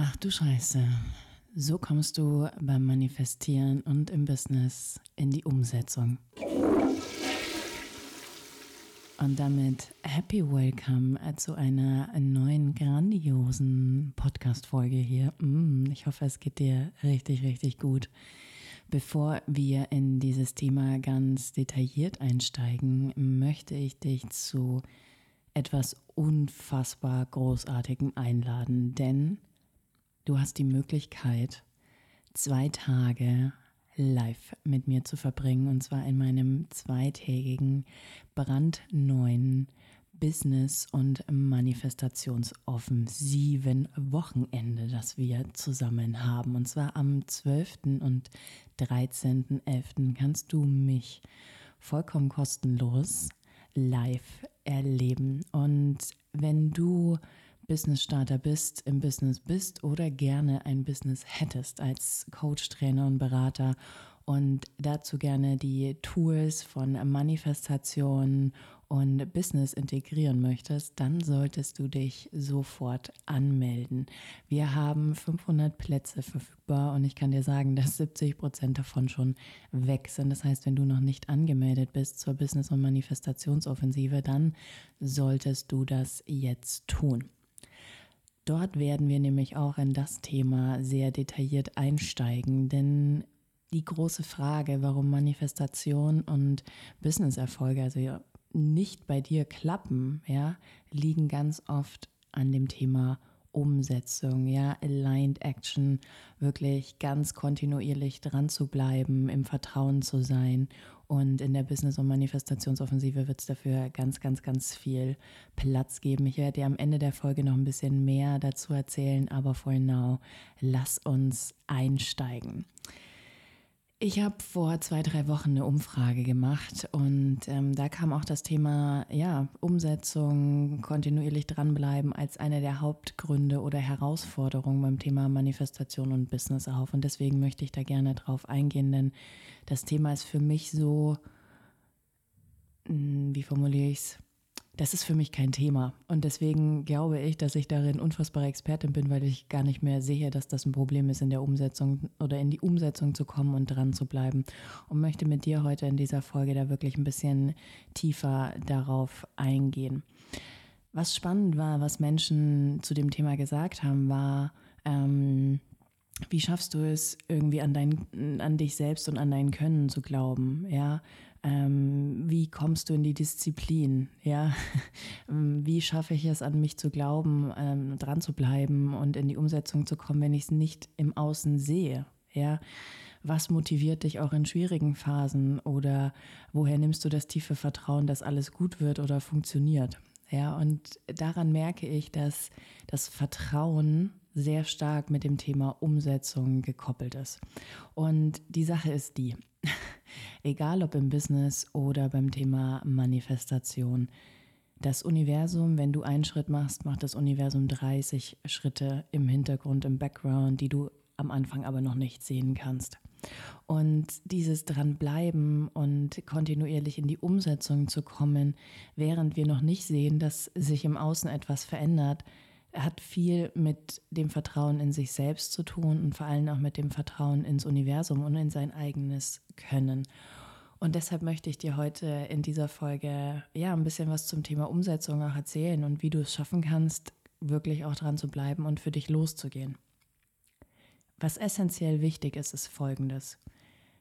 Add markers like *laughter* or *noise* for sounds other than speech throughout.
Ach du Scheiße. So kommst du beim Manifestieren und im Business in die Umsetzung. Und damit happy welcome zu einer neuen grandiosen Podcast-Folge hier. Mm, ich hoffe, es geht dir richtig, richtig gut. Bevor wir in dieses Thema ganz detailliert einsteigen, möchte ich dich zu etwas unfassbar Großartigem einladen, denn Du hast die Möglichkeit, zwei Tage live mit mir zu verbringen und zwar in meinem zweitägigen, brandneuen Business- und Manifestationsoffensiven Wochenende, das wir zusammen haben. Und zwar am 12. und 13.11. kannst du mich vollkommen kostenlos live erleben. Und wenn du Business Starter bist, im Business bist oder gerne ein Business hättest als Coach, Trainer und Berater und dazu gerne die Tools von Manifestation und Business integrieren möchtest, dann solltest du dich sofort anmelden. Wir haben 500 Plätze verfügbar und ich kann dir sagen, dass 70 Prozent davon schon weg sind. Das heißt, wenn du noch nicht angemeldet bist zur Business- und Manifestationsoffensive, dann solltest du das jetzt tun. Dort werden wir nämlich auch in das Thema sehr detailliert einsteigen, denn die große Frage, warum Manifestation und Businesserfolge also nicht bei dir klappen, ja, liegen ganz oft an dem Thema Umsetzung, ja, Aligned Action, wirklich ganz kontinuierlich dran zu bleiben, im Vertrauen zu sein. Und in der Business- und Manifestationsoffensive wird es dafür ganz, ganz, ganz viel Platz geben. Ich werde dir am Ende der Folge noch ein bisschen mehr dazu erzählen, aber for now, lass uns einsteigen. Ich habe vor zwei, drei Wochen eine Umfrage gemacht und ähm, da kam auch das Thema ja, Umsetzung, kontinuierlich dranbleiben als eine der Hauptgründe oder Herausforderungen beim Thema Manifestation und Business auf. Und deswegen möchte ich da gerne drauf eingehen, denn das Thema ist für mich so, hm, wie formuliere ich es? Das ist für mich kein Thema. Und deswegen glaube ich, dass ich darin unfassbare Expertin bin, weil ich gar nicht mehr sehe, dass das ein Problem ist, in der Umsetzung oder in die Umsetzung zu kommen und dran zu bleiben. Und möchte mit dir heute in dieser Folge da wirklich ein bisschen tiefer darauf eingehen. Was spannend war, was Menschen zu dem Thema gesagt haben, war, ähm, wie schaffst du es, irgendwie an, dein, an dich selbst und an dein Können zu glauben? Ja, ähm, wie kommst du in die Disziplin? Ja, *laughs* ähm, wie schaffe ich es, an mich zu glauben, ähm, dran zu bleiben und in die Umsetzung zu kommen, wenn ich es nicht im Außen sehe? Ja, was motiviert dich auch in schwierigen Phasen oder woher nimmst du das tiefe Vertrauen, dass alles gut wird oder funktioniert? Ja, und daran merke ich, dass das Vertrauen sehr stark mit dem Thema Umsetzung gekoppelt ist. Und die Sache ist die, *laughs* egal ob im Business oder beim Thema Manifestation, das Universum, wenn du einen Schritt machst, macht das Universum 30 Schritte im Hintergrund, im Background, die du am Anfang aber noch nicht sehen kannst. Und dieses dranbleiben und kontinuierlich in die Umsetzung zu kommen, während wir noch nicht sehen, dass sich im Außen etwas verändert, hat viel mit dem Vertrauen in sich selbst zu tun und vor allem auch mit dem Vertrauen ins Universum und in sein eigenes Können. Und deshalb möchte ich dir heute in dieser Folge ja ein bisschen was zum Thema Umsetzung auch erzählen und wie du es schaffen kannst, wirklich auch dran zu bleiben und für dich loszugehen. Was essentiell wichtig ist, ist folgendes.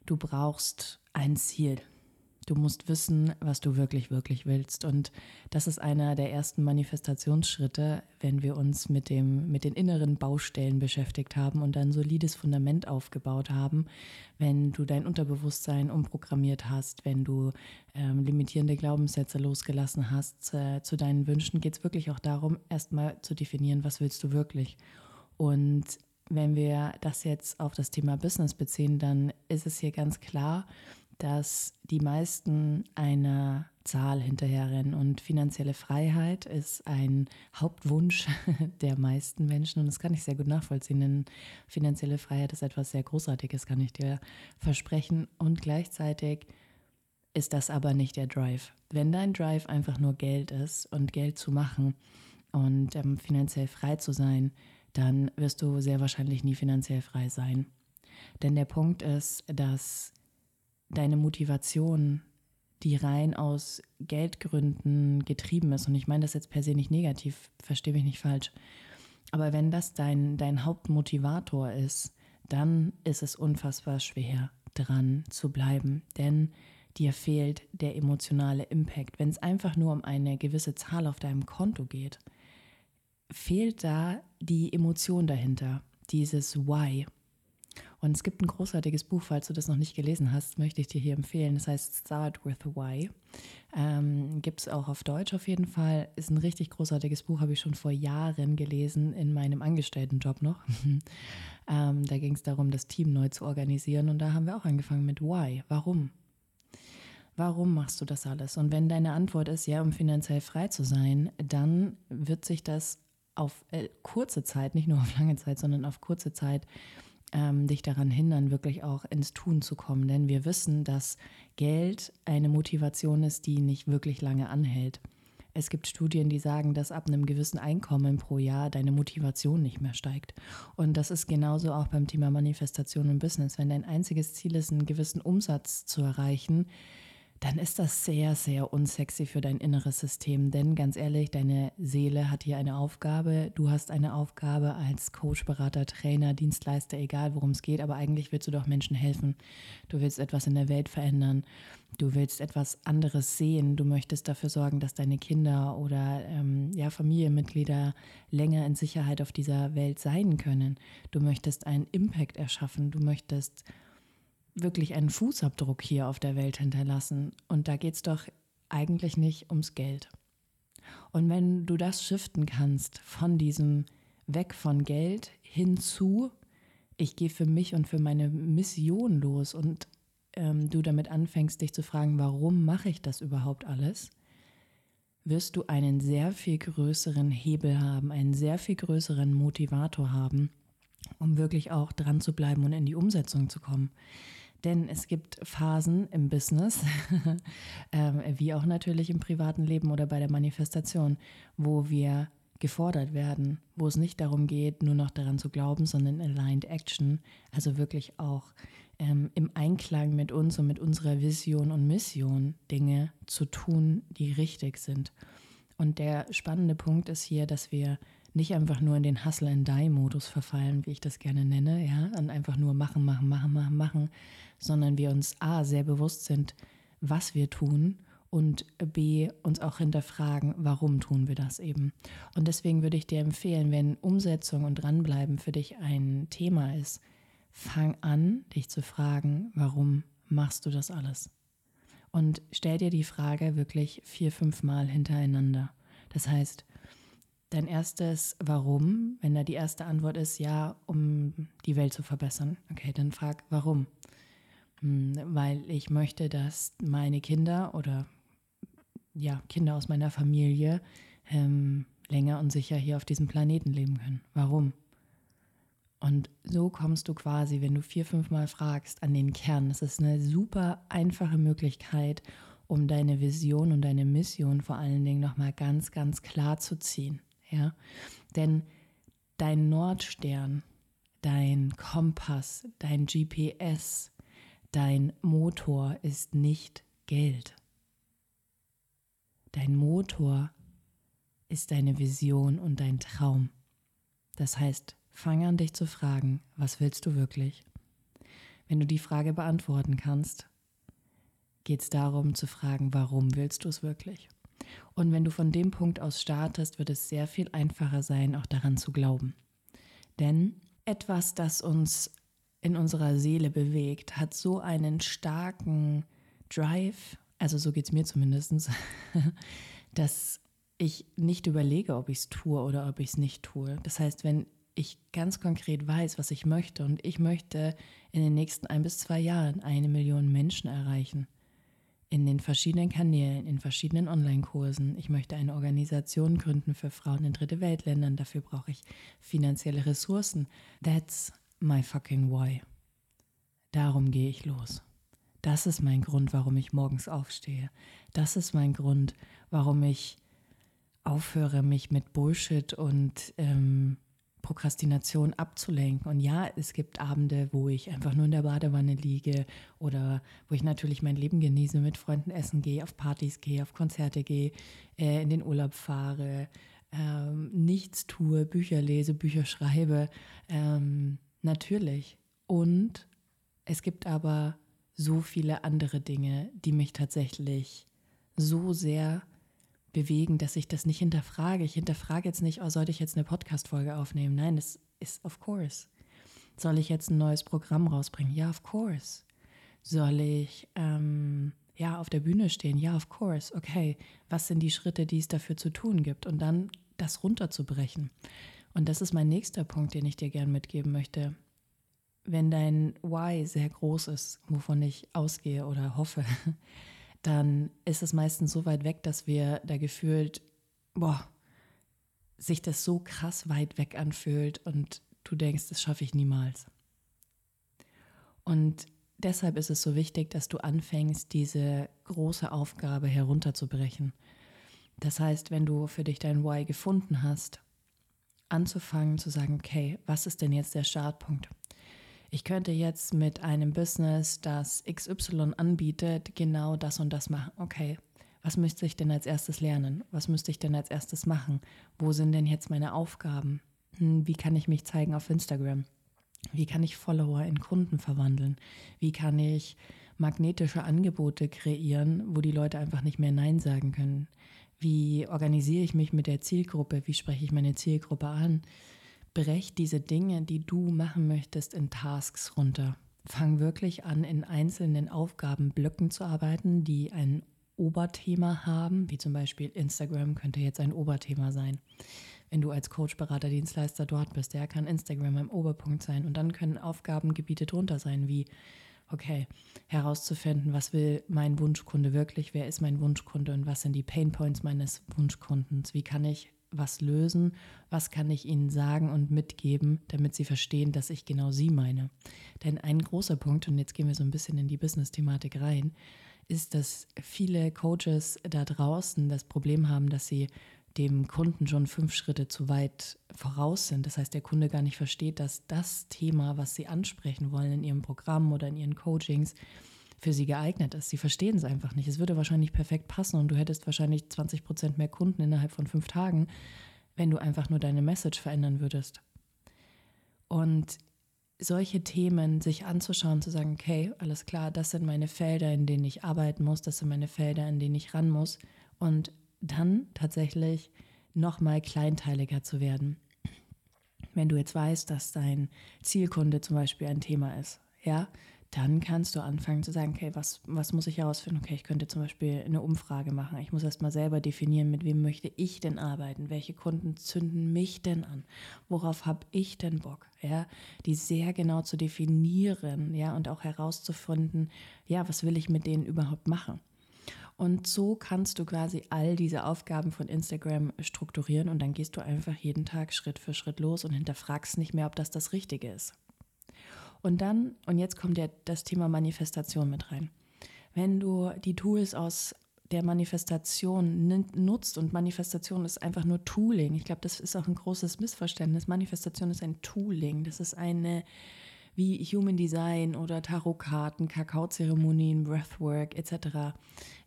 Du brauchst ein Ziel. Du musst wissen, was du wirklich, wirklich willst. Und das ist einer der ersten Manifestationsschritte, wenn wir uns mit, dem, mit den inneren Baustellen beschäftigt haben und ein solides Fundament aufgebaut haben. Wenn du dein Unterbewusstsein umprogrammiert hast, wenn du ähm, limitierende Glaubenssätze losgelassen hast äh, zu deinen Wünschen, geht es wirklich auch darum, erstmal zu definieren, was willst du wirklich. Und wenn wir das jetzt auf das Thema Business beziehen, dann ist es hier ganz klar, dass die meisten einer Zahl hinterherrennen und finanzielle Freiheit ist ein Hauptwunsch *laughs* der meisten Menschen und das kann ich sehr gut nachvollziehen, denn finanzielle Freiheit ist etwas sehr Großartiges, kann ich dir versprechen und gleichzeitig ist das aber nicht der Drive. Wenn dein Drive einfach nur Geld ist und Geld zu machen und ähm, finanziell frei zu sein, dann wirst du sehr wahrscheinlich nie finanziell frei sein. Denn der Punkt ist, dass deine Motivation, die rein aus Geldgründen getrieben ist, und ich meine das jetzt per se nicht negativ, verstehe mich nicht falsch, aber wenn das dein, dein Hauptmotivator ist, dann ist es unfassbar schwer, dran zu bleiben. Denn dir fehlt der emotionale Impact. Wenn es einfach nur um eine gewisse Zahl auf deinem Konto geht, fehlt da die Emotion dahinter, dieses Why. Und es gibt ein großartiges Buch, falls du das noch nicht gelesen hast, möchte ich dir hier empfehlen. Das heißt Start with Why. Ähm, gibt es auch auf Deutsch auf jeden Fall. Ist ein richtig großartiges Buch, habe ich schon vor Jahren gelesen, in meinem Angestelltenjob noch. *laughs* ähm, da ging es darum, das Team neu zu organisieren. Und da haben wir auch angefangen mit Why. Warum? Warum machst du das alles? Und wenn deine Antwort ist, ja, um finanziell frei zu sein, dann wird sich das auf äh, kurze Zeit, nicht nur auf lange Zeit, sondern auf kurze Zeit ähm, dich daran hindern, wirklich auch ins Tun zu kommen. Denn wir wissen, dass Geld eine Motivation ist, die nicht wirklich lange anhält. Es gibt Studien, die sagen, dass ab einem gewissen Einkommen pro Jahr deine Motivation nicht mehr steigt. Und das ist genauso auch beim Thema Manifestation und Business. Wenn dein einziges Ziel ist, einen gewissen Umsatz zu erreichen, dann ist das sehr, sehr unsexy für dein inneres System. Denn ganz ehrlich, deine Seele hat hier eine Aufgabe. Du hast eine Aufgabe als Coach, Berater, Trainer, Dienstleister, egal worum es geht. Aber eigentlich willst du doch Menschen helfen. Du willst etwas in der Welt verändern. Du willst etwas anderes sehen. Du möchtest dafür sorgen, dass deine Kinder oder ähm, ja, Familienmitglieder länger in Sicherheit auf dieser Welt sein können. Du möchtest einen Impact erschaffen. Du möchtest wirklich einen Fußabdruck hier auf der Welt hinterlassen. Und da geht es doch eigentlich nicht ums Geld. Und wenn du das shiften kannst von diesem weg von Geld hinzu, ich gehe für mich und für meine Mission los und ähm, du damit anfängst, dich zu fragen, warum mache ich das überhaupt alles, wirst du einen sehr viel größeren Hebel haben, einen sehr viel größeren Motivator haben, um wirklich auch dran zu bleiben und in die Umsetzung zu kommen. Denn es gibt Phasen im Business, *laughs* ähm, wie auch natürlich im privaten Leben oder bei der Manifestation, wo wir gefordert werden, wo es nicht darum geht, nur noch daran zu glauben, sondern aligned action, also wirklich auch ähm, im Einklang mit uns und mit unserer Vision und Mission Dinge zu tun, die richtig sind. Und der spannende Punkt ist hier, dass wir nicht einfach nur in den Hustle-and-Die-Modus verfallen, wie ich das gerne nenne, ja, und einfach nur machen, machen, machen, machen, machen, sondern wir uns A, sehr bewusst sind, was wir tun und B, uns auch hinterfragen, warum tun wir das eben. Und deswegen würde ich dir empfehlen, wenn Umsetzung und Dranbleiben für dich ein Thema ist, fang an, dich zu fragen, warum machst du das alles? Und stell dir die Frage wirklich vier, fünf Mal hintereinander. Das heißt, dein erstes Warum, wenn da die erste Antwort ist, ja, um die Welt zu verbessern. Okay, dann frag, warum? Hm, weil ich möchte, dass meine Kinder oder ja, Kinder aus meiner Familie ähm, länger und sicher hier auf diesem Planeten leben können. Warum? Und so kommst du quasi, wenn du vier, fünf Mal fragst, an den Kern. Das ist eine super einfache Möglichkeit, um deine Vision und deine Mission vor allen Dingen nochmal ganz, ganz klar zu ziehen. Ja? Denn dein Nordstern, dein Kompass, dein GPS, Dein Motor ist nicht Geld. Dein Motor ist deine Vision und dein Traum. Das heißt, fang an dich zu fragen, was willst du wirklich? Wenn du die Frage beantworten kannst, geht es darum zu fragen, warum willst du es wirklich? Und wenn du von dem Punkt aus startest, wird es sehr viel einfacher sein, auch daran zu glauben. Denn etwas, das uns in unserer Seele bewegt, hat so einen starken Drive, also so geht es mir zumindest, *laughs* dass ich nicht überlege, ob ich es tue oder ob ich es nicht tue. Das heißt, wenn ich ganz konkret weiß, was ich möchte und ich möchte in den nächsten ein bis zwei Jahren eine Million Menschen erreichen, in den verschiedenen Kanälen, in verschiedenen Online-Kursen. Ich möchte eine Organisation gründen für Frauen in dritte Weltländern. Dafür brauche ich finanzielle Ressourcen. That's my fucking why. Darum gehe ich los. Das ist mein Grund, warum ich morgens aufstehe. Das ist mein Grund, warum ich aufhöre, mich mit Bullshit und ähm, Prokrastination abzulenken. Und ja, es gibt Abende, wo ich einfach nur in der Badewanne liege oder wo ich natürlich mein Leben genieße, mit Freunden essen gehe, auf Partys gehe, auf Konzerte gehe, äh, in den Urlaub fahre, ähm, nichts tue, Bücher lese, Bücher schreibe. Ähm, natürlich. Und es gibt aber so viele andere Dinge, die mich tatsächlich so sehr bewegen, dass ich das nicht hinterfrage. Ich hinterfrage jetzt nicht, oh, sollte ich jetzt eine Podcast-Folge aufnehmen? Nein, das ist of course. Soll ich jetzt ein neues Programm rausbringen? Ja, of course. Soll ich ähm, ja auf der Bühne stehen? Ja, of course. Okay, was sind die Schritte, die es dafür zu tun gibt? Und dann das runterzubrechen. Und das ist mein nächster Punkt, den ich dir gern mitgeben möchte. Wenn dein Why sehr groß ist, wovon ich ausgehe oder hoffe, *laughs* dann ist es meistens so weit weg, dass wir da gefühlt, boah, sich das so krass weit weg anfühlt und du denkst, das schaffe ich niemals. Und deshalb ist es so wichtig, dass du anfängst, diese große Aufgabe herunterzubrechen. Das heißt, wenn du für dich dein Why gefunden hast, anzufangen zu sagen, okay, was ist denn jetzt der Startpunkt? Ich könnte jetzt mit einem Business, das XY anbietet, genau das und das machen. Okay, was müsste ich denn als erstes lernen? Was müsste ich denn als erstes machen? Wo sind denn jetzt meine Aufgaben? Hm, wie kann ich mich zeigen auf Instagram? Wie kann ich Follower in Kunden verwandeln? Wie kann ich magnetische Angebote kreieren, wo die Leute einfach nicht mehr Nein sagen können? Wie organisiere ich mich mit der Zielgruppe? Wie spreche ich meine Zielgruppe an? Brech diese Dinge, die du machen möchtest, in Tasks runter. Fang wirklich an, in einzelnen Aufgabenblöcken zu arbeiten, die ein Oberthema haben, wie zum Beispiel Instagram könnte jetzt ein Oberthema sein. Wenn du als Coach, Berater, Dienstleister dort bist, der kann Instagram ein Oberpunkt sein. Und dann können Aufgabengebiete drunter sein, wie, okay, herauszufinden, was will mein Wunschkunde wirklich, wer ist mein Wunschkunde und was sind die Painpoints meines Wunschkundens, wie kann ich was lösen, was kann ich ihnen sagen und mitgeben, damit sie verstehen, dass ich genau sie meine. Denn ein großer Punkt, und jetzt gehen wir so ein bisschen in die Business-Thematik rein, ist, dass viele Coaches da draußen das Problem haben, dass sie dem Kunden schon fünf Schritte zu weit voraus sind. Das heißt, der Kunde gar nicht versteht, dass das Thema, was sie ansprechen wollen in ihrem Programm oder in ihren Coachings, für sie geeignet ist. Sie verstehen es einfach nicht. Es würde wahrscheinlich perfekt passen und du hättest wahrscheinlich 20 Prozent mehr Kunden innerhalb von fünf Tagen, wenn du einfach nur deine Message verändern würdest. Und solche Themen sich anzuschauen, zu sagen, okay, alles klar, das sind meine Felder, in denen ich arbeiten muss, das sind meine Felder, in denen ich ran muss und dann tatsächlich nochmal kleinteiliger zu werden. Wenn du jetzt weißt, dass dein Zielkunde zum Beispiel ein Thema ist, ja, dann kannst du anfangen zu sagen, okay, was, was muss ich herausfinden? Okay, ich könnte zum Beispiel eine Umfrage machen. Ich muss erst mal selber definieren, mit wem möchte ich denn arbeiten? Welche Kunden zünden mich denn an? Worauf habe ich denn Bock? Ja, die sehr genau zu definieren, ja, und auch herauszufinden, ja, was will ich mit denen überhaupt machen? Und so kannst du quasi all diese Aufgaben von Instagram strukturieren und dann gehst du einfach jeden Tag Schritt für Schritt los und hinterfragst nicht mehr, ob das das Richtige ist. Und dann, und jetzt kommt ja das Thema Manifestation mit rein. Wenn du die Tools aus der Manifestation nutzt und Manifestation ist einfach nur Tooling. Ich glaube, das ist auch ein großes Missverständnis. Manifestation ist ein Tooling. Das ist eine wie Human Design oder Tarotkarten, Kakaozeremonien, Breathwork etc.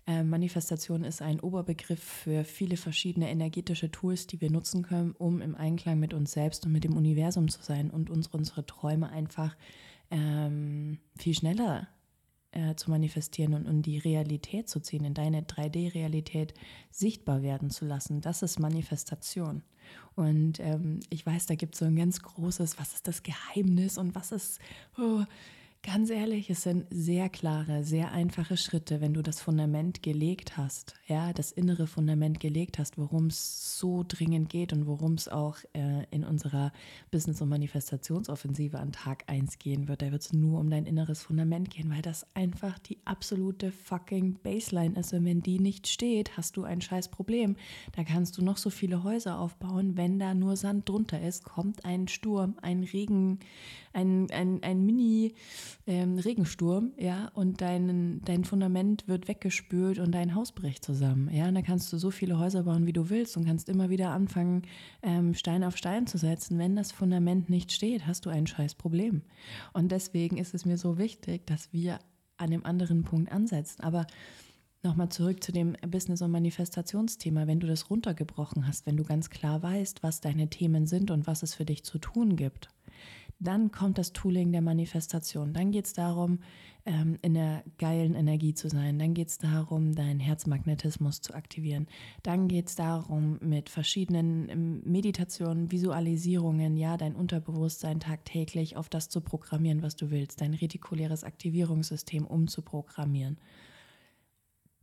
Äh, Manifestation ist ein Oberbegriff für viele verschiedene energetische Tools, die wir nutzen können, um im Einklang mit uns selbst und mit dem Universum zu sein und unsere, unsere Träume einfach ähm, viel schneller äh, zu manifestieren und in die Realität zu ziehen, in deine 3D-Realität sichtbar werden zu lassen. Das ist Manifestation. Und ähm, ich weiß, da gibt es so ein ganz großes, was ist das Geheimnis und was ist, oh, Ganz ehrlich, es sind sehr klare, sehr einfache Schritte, wenn du das Fundament gelegt hast, ja, das innere Fundament gelegt hast, worum es so dringend geht und worum es auch äh, in unserer Business- und Manifestationsoffensive an Tag 1 gehen wird. Da wird es nur um dein inneres Fundament gehen, weil das einfach die absolute fucking Baseline ist. Und wenn die nicht steht, hast du ein scheiß Problem. Da kannst du noch so viele Häuser aufbauen, wenn da nur Sand drunter ist, kommt ein Sturm, ein Regen, ein, ein, ein Mini- ähm, Regensturm, ja, und dein, dein Fundament wird weggespült und dein Haus bricht zusammen, ja, und da kannst du so viele Häuser bauen, wie du willst und kannst immer wieder anfangen, ähm, Stein auf Stein zu setzen. Wenn das Fundament nicht steht, hast du ein scheiß Problem. Und deswegen ist es mir so wichtig, dass wir an dem anderen Punkt ansetzen. Aber Nochmal zurück zu dem Business- und Manifestationsthema. Wenn du das runtergebrochen hast, wenn du ganz klar weißt, was deine Themen sind und was es für dich zu tun gibt, dann kommt das Tooling der Manifestation. Dann geht es darum, ähm, in der geilen Energie zu sein. Dann geht es darum, deinen Herzmagnetismus zu aktivieren. Dann geht es darum, mit verschiedenen ähm, Meditationen, Visualisierungen, ja, dein Unterbewusstsein tagtäglich auf das zu programmieren, was du willst, dein retikuläres Aktivierungssystem umzuprogrammieren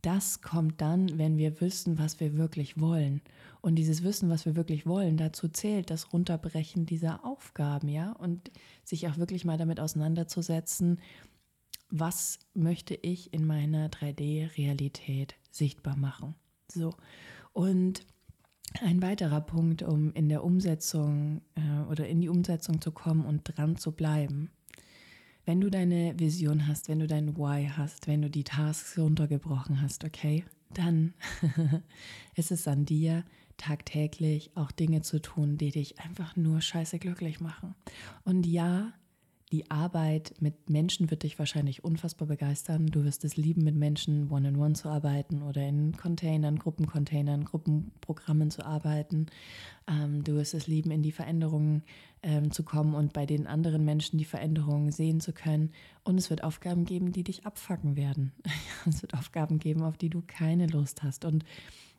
das kommt dann, wenn wir wissen, was wir wirklich wollen. Und dieses Wissen, was wir wirklich wollen, dazu zählt das Runterbrechen dieser Aufgaben, ja, und sich auch wirklich mal damit auseinanderzusetzen, was möchte ich in meiner 3D-Realität sichtbar machen. So. Und ein weiterer Punkt, um in der Umsetzung äh, oder in die Umsetzung zu kommen und dran zu bleiben, wenn du deine Vision hast, wenn du dein Why hast, wenn du die Tasks runtergebrochen hast, okay, dann *laughs* ist es an dir, tagtäglich auch Dinge zu tun, die dich einfach nur scheiße glücklich machen. Und ja, die Arbeit mit Menschen wird dich wahrscheinlich unfassbar begeistern. Du wirst es lieben, mit Menschen one-on-one -on -one zu arbeiten oder in Containern, Gruppencontainern, Gruppenprogrammen zu arbeiten. Ähm, du wirst es lieben, in die Veränderungen ähm, zu kommen und bei den anderen Menschen die Veränderungen sehen zu können. Und es wird Aufgaben geben, die dich abfacken werden. *laughs* es wird Aufgaben geben, auf die du keine Lust hast. Und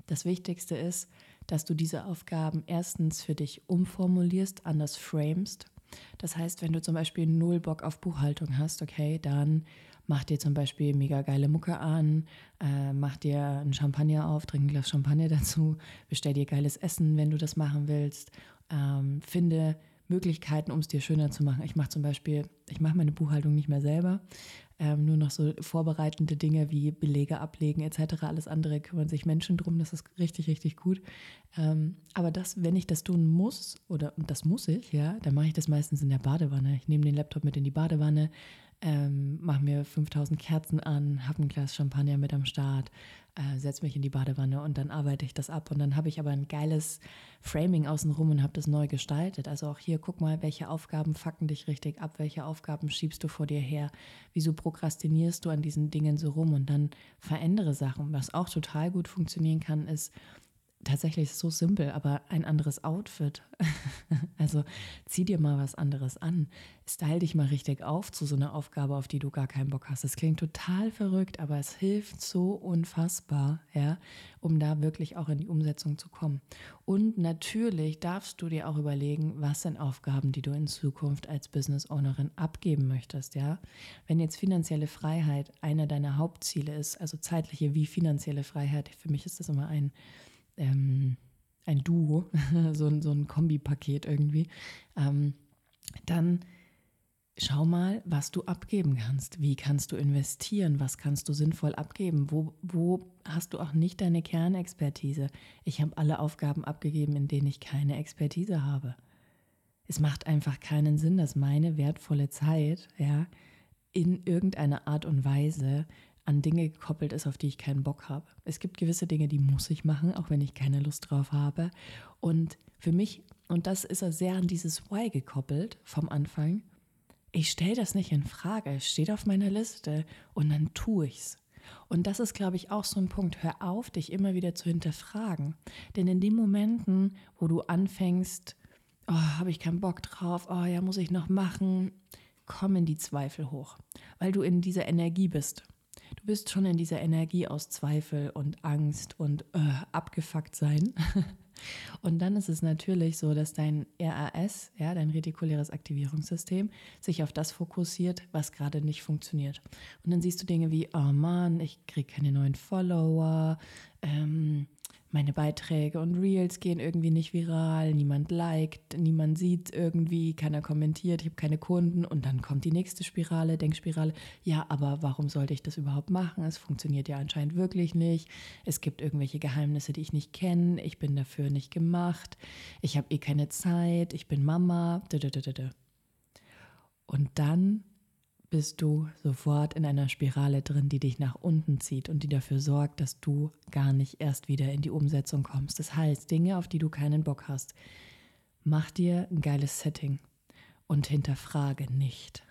das Wichtigste ist, dass du diese Aufgaben erstens für dich umformulierst, anders framest das heißt, wenn du zum Beispiel null Bock auf Buchhaltung hast, okay, dann mach dir zum Beispiel mega geile Mucke an, äh, mach dir ein Champagner auf, trink ein Glas Champagner dazu, bestell dir geiles Essen, wenn du das machen willst, ähm, finde Möglichkeiten, um es dir schöner zu machen. Ich mache zum Beispiel, ich mache meine Buchhaltung nicht mehr selber, ähm, nur noch so vorbereitende Dinge wie Belege ablegen etc. Alles andere kümmern sich Menschen drum, das ist richtig, richtig gut. Ähm, aber das, wenn ich das tun muss, oder und das muss ich, ja, dann mache ich das meistens in der Badewanne. Ich nehme den Laptop mit in die Badewanne, ähm, mache mir 5000 Kerzen an, habe ein Glas Champagner mit am Start, äh, setze mich in die Badewanne und dann arbeite ich das ab. Und dann habe ich aber ein geiles Framing außenrum und habe das neu gestaltet. Also auch hier, guck mal, welche Aufgaben fucken dich richtig ab, welche Aufgaben schiebst du vor dir her, wieso prokrastinierst du an diesen Dingen so rum und dann verändere Sachen. Was auch total gut funktionieren kann, ist, tatsächlich ist es so simpel, aber ein anderes Outfit. *laughs* also zieh dir mal was anderes an. Style dich mal richtig auf zu so einer Aufgabe, auf die du gar keinen Bock hast. Das klingt total verrückt, aber es hilft so unfassbar, ja, um da wirklich auch in die Umsetzung zu kommen. Und natürlich darfst du dir auch überlegen, was sind Aufgaben, die du in Zukunft als Business Ownerin abgeben möchtest, ja. Wenn jetzt finanzielle Freiheit einer deiner Hauptziele ist, also zeitliche wie finanzielle Freiheit, für mich ist das immer ein ähm, ein Duo, *laughs* so, ein, so ein Kombipaket irgendwie, ähm, dann schau mal, was du abgeben kannst. Wie kannst du investieren? Was kannst du sinnvoll abgeben? Wo, wo hast du auch nicht deine Kernexpertise? Ich habe alle Aufgaben abgegeben, in denen ich keine Expertise habe. Es macht einfach keinen Sinn, dass meine wertvolle Zeit ja, in irgendeiner Art und Weise an Dinge gekoppelt ist, auf die ich keinen Bock habe. Es gibt gewisse Dinge, die muss ich machen, auch wenn ich keine Lust drauf habe. Und für mich, und das ist sehr an dieses Why gekoppelt vom Anfang, ich stelle das nicht in Frage. Es steht auf meiner Liste und dann tue ich's. Und das ist, glaube ich, auch so ein Punkt. Hör auf, dich immer wieder zu hinterfragen. Denn in den Momenten, wo du anfängst, oh, habe ich keinen Bock drauf, oh ja, muss ich noch machen, kommen die Zweifel hoch, weil du in dieser Energie bist. Du bist schon in dieser Energie aus Zweifel und Angst und äh, abgefuckt sein. *laughs* Und dann ist es natürlich so, dass dein RAS, ja, dein retikuläres Aktivierungssystem, sich auf das fokussiert, was gerade nicht funktioniert. Und dann siehst du Dinge wie, oh Mann, ich kriege keine neuen Follower, ähm, meine Beiträge und Reels gehen irgendwie nicht viral, niemand liked, niemand sieht irgendwie, keiner kommentiert, ich habe keine Kunden und dann kommt die nächste Spirale, Denkspirale. Ja, aber warum sollte ich das überhaupt machen? Es funktioniert ja anscheinend wirklich nicht. Es gibt irgendwelche Geheimnisse, die ich nicht kenne. Ich bin dafür nicht gemacht. Ich habe eh keine Zeit. Ich bin Mama. Und dann bist du sofort in einer Spirale drin, die dich nach unten zieht und die dafür sorgt, dass du gar nicht erst wieder in die Umsetzung kommst. Das heißt, Dinge, auf die du keinen Bock hast, mach dir ein geiles Setting und hinterfrage nicht.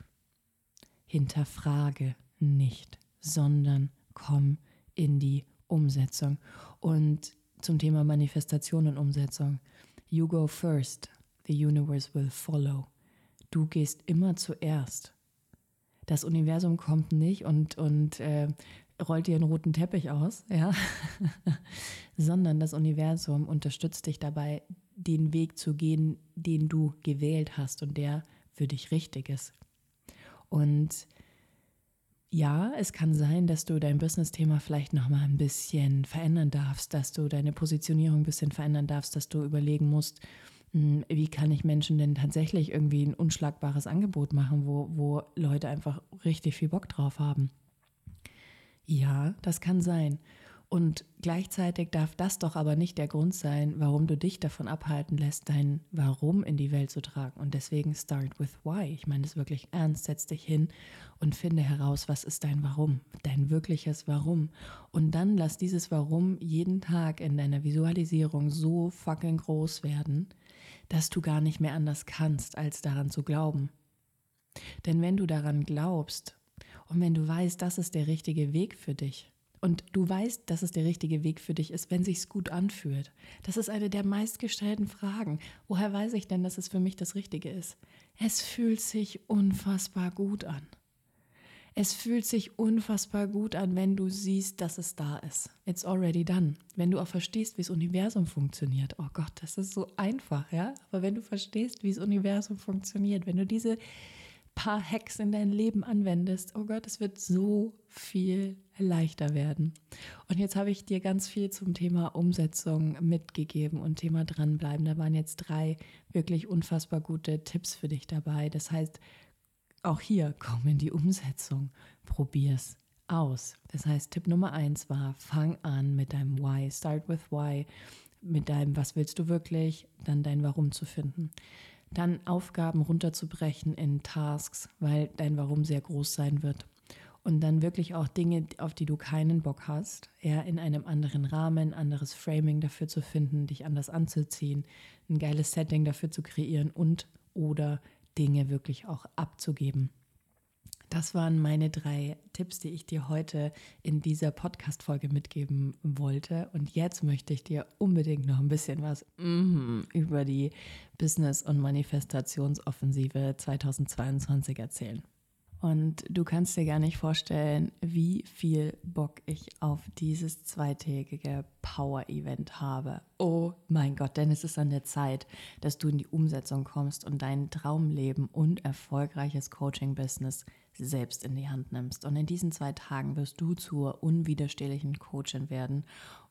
Hinterfrage nicht, sondern komm in die Umsetzung. Und zum Thema Manifestation und Umsetzung. You go first, the universe will follow. Du gehst immer zuerst das Universum kommt nicht und, und äh, rollt dir einen roten Teppich aus, ja, *laughs* sondern das Universum unterstützt dich dabei, den Weg zu gehen, den du gewählt hast und der für dich richtig ist. Und ja, es kann sein, dass du dein Business-Thema vielleicht nochmal ein bisschen verändern darfst, dass du deine Positionierung ein bisschen verändern darfst, dass du überlegen musst, wie kann ich Menschen denn tatsächlich irgendwie ein unschlagbares Angebot machen, wo, wo Leute einfach richtig viel Bock drauf haben? Ja, das kann sein. Und gleichzeitig darf das doch aber nicht der Grund sein, warum du dich davon abhalten lässt, dein Warum in die Welt zu tragen. Und deswegen start with why. Ich meine das wirklich ernst. Setz dich hin und finde heraus, was ist dein Warum, dein wirkliches Warum. Und dann lass dieses Warum jeden Tag in deiner Visualisierung so fucking groß werden, dass du gar nicht mehr anders kannst, als daran zu glauben. Denn wenn du daran glaubst und wenn du weißt, das ist der richtige Weg für dich, und du weißt, dass es der richtige Weg für dich ist, wenn sich's gut anfühlt. Das ist eine der meistgestellten Fragen. Woher weiß ich denn, dass es für mich das Richtige ist? Es fühlt sich unfassbar gut an. Es fühlt sich unfassbar gut an, wenn du siehst, dass es da ist. It's already done. Wenn du auch verstehst, wie das Universum funktioniert. Oh Gott, das ist so einfach, ja? Aber wenn du verstehst, wie das Universum funktioniert, wenn du diese paar Hacks in dein Leben anwendest, oh Gott, es wird so viel leichter werden. Und jetzt habe ich dir ganz viel zum Thema Umsetzung mitgegeben und Thema dranbleiben. Da waren jetzt drei wirklich unfassbar gute Tipps für dich dabei. Das heißt, auch hier komm in die Umsetzung, probier's aus. Das heißt, Tipp Nummer eins war, fang an mit deinem Why, start with Why, mit deinem Was willst du wirklich, dann dein Warum zu finden. Dann Aufgaben runterzubrechen in Tasks, weil dein Warum sehr groß sein wird. Und dann wirklich auch Dinge, auf die du keinen Bock hast, eher in einem anderen Rahmen, anderes Framing dafür zu finden, dich anders anzuziehen, ein geiles Setting dafür zu kreieren und oder Dinge wirklich auch abzugeben. Das waren meine drei Tipps, die ich dir heute in dieser Podcast-Folge mitgeben wollte. Und jetzt möchte ich dir unbedingt noch ein bisschen was mm, über die Business- und Manifestationsoffensive 2022 erzählen. Und du kannst dir gar nicht vorstellen, wie viel Bock ich auf dieses zweitägige Power-Event habe. Oh mein Gott, denn es ist an der Zeit, dass du in die Umsetzung kommst und dein Traumleben und erfolgreiches Coaching-Business selbst in die Hand nimmst. Und in diesen zwei Tagen wirst du zur unwiderstehlichen Coachin werden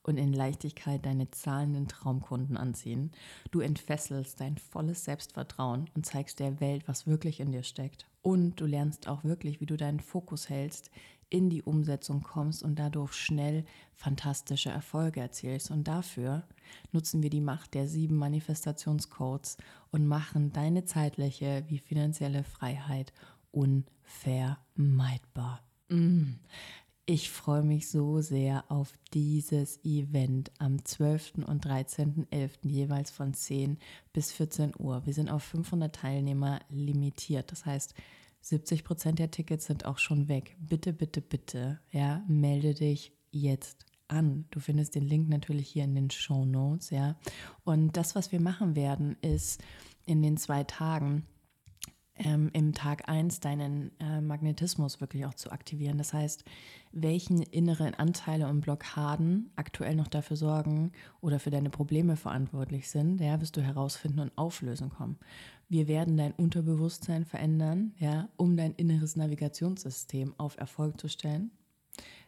und in Leichtigkeit deine zahlenden Traumkunden anziehen. Du entfesselst dein volles Selbstvertrauen und zeigst der Welt, was wirklich in dir steckt. Und du lernst auch wirklich, wie du deinen Fokus hältst, in die Umsetzung kommst und dadurch schnell fantastische Erfolge erzielst. Und dafür nutzen wir die Macht der sieben Manifestationscodes und machen deine zeitliche wie finanzielle Freiheit unvermeidbar. Mm. Ich freue mich so sehr auf dieses Event am 12. und 13.11. jeweils von 10 bis 14 Uhr. Wir sind auf 500 Teilnehmer limitiert. Das heißt, 70 Prozent der Tickets sind auch schon weg. Bitte, bitte, bitte, ja, melde dich jetzt an. Du findest den Link natürlich hier in den Show Notes, ja. Und das, was wir machen werden, ist in den zwei Tagen ähm, im Tag 1 deinen äh, Magnetismus wirklich auch zu aktivieren. Das heißt, welchen inneren Anteile und Blockaden aktuell noch dafür sorgen oder für deine Probleme verantwortlich sind, ja, wirst du herausfinden und auflösen kommen. Wir werden dein Unterbewusstsein verändern, ja, um dein inneres Navigationssystem auf Erfolg zu stellen.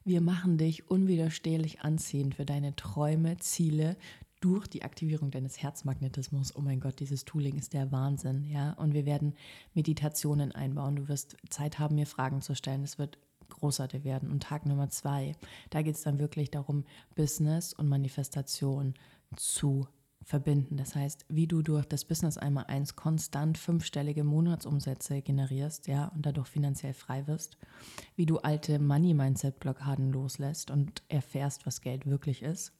Wir machen dich unwiderstehlich anziehend für deine Träume, Ziele, durch die Aktivierung deines Herzmagnetismus. Oh mein Gott, dieses Tooling ist der Wahnsinn, ja. Und wir werden Meditationen einbauen. Du wirst Zeit haben, mir Fragen zu stellen. Es wird großartig werden. Und Tag Nummer zwei, da geht es dann wirklich darum, Business und Manifestation zu verbinden. Das heißt, wie du durch das Business einmal eins konstant fünfstellige Monatsumsätze generierst, ja, und dadurch finanziell frei wirst, wie du alte Money-Mindset-Blockaden loslässt und erfährst, was Geld wirklich ist.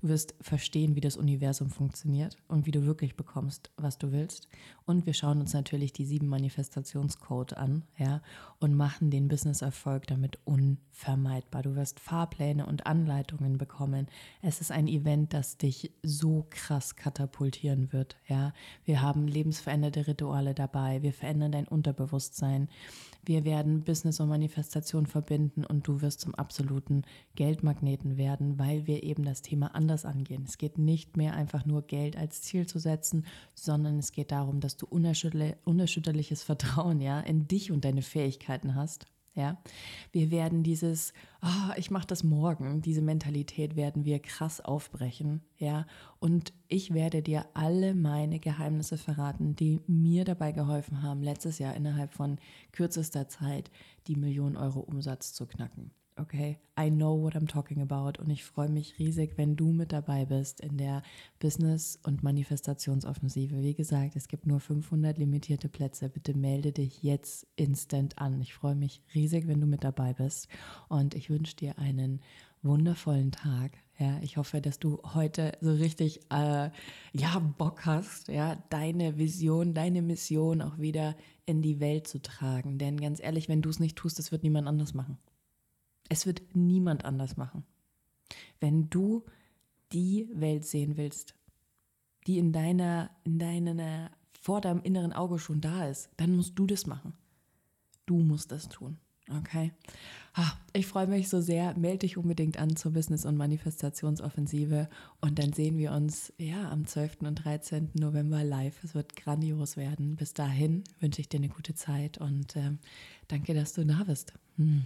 Du wirst verstehen, wie das Universum funktioniert und wie du wirklich bekommst, was du willst. Und wir schauen uns natürlich die sieben Manifestationscode an, ja, und machen den Business-Erfolg damit unvermeidbar. Du wirst Fahrpläne und Anleitungen bekommen. Es ist ein Event, das dich so krass katapultieren wird, ja. Wir haben lebensveränderte Rituale dabei. Wir verändern dein Unterbewusstsein. Wir werden Business und Manifestation verbinden und du wirst zum absoluten Geldmagneten werden, weil wir eben das Thema anders angehen. Es geht nicht mehr einfach nur Geld als Ziel zu setzen, sondern es geht darum, dass du unerschütterliches Vertrauen ja in dich und deine Fähigkeiten hast ja, wir werden dieses, oh, ich mache das morgen, diese Mentalität werden wir krass aufbrechen. Ja, und ich werde dir alle meine Geheimnisse verraten, die mir dabei geholfen haben, letztes Jahr innerhalb von kürzester Zeit die Million Euro Umsatz zu knacken. Okay, I know what I'm talking about und ich freue mich riesig, wenn du mit dabei bist in der Business- und Manifestationsoffensive. Wie gesagt, es gibt nur 500 limitierte Plätze. Bitte melde dich jetzt instant an. Ich freue mich riesig, wenn du mit dabei bist und ich wünsche dir einen wundervollen Tag. Ja, ich hoffe, dass du heute so richtig äh, ja Bock hast, ja, deine Vision, deine Mission auch wieder in die Welt zu tragen. Denn ganz ehrlich, wenn du es nicht tust, das wird niemand anders machen. Es wird niemand anders machen. Wenn du die Welt sehen willst, die in deiner, in deiner, vor deinem inneren Auge schon da ist, dann musst du das machen. Du musst das tun. Okay. Ich freue mich so sehr. Melde dich unbedingt an zur Business- und Manifestationsoffensive und dann sehen wir uns ja am 12. und 13. November live. Es wird grandios werden. Bis dahin wünsche ich dir eine gute Zeit und äh, danke, dass du da bist. Hm.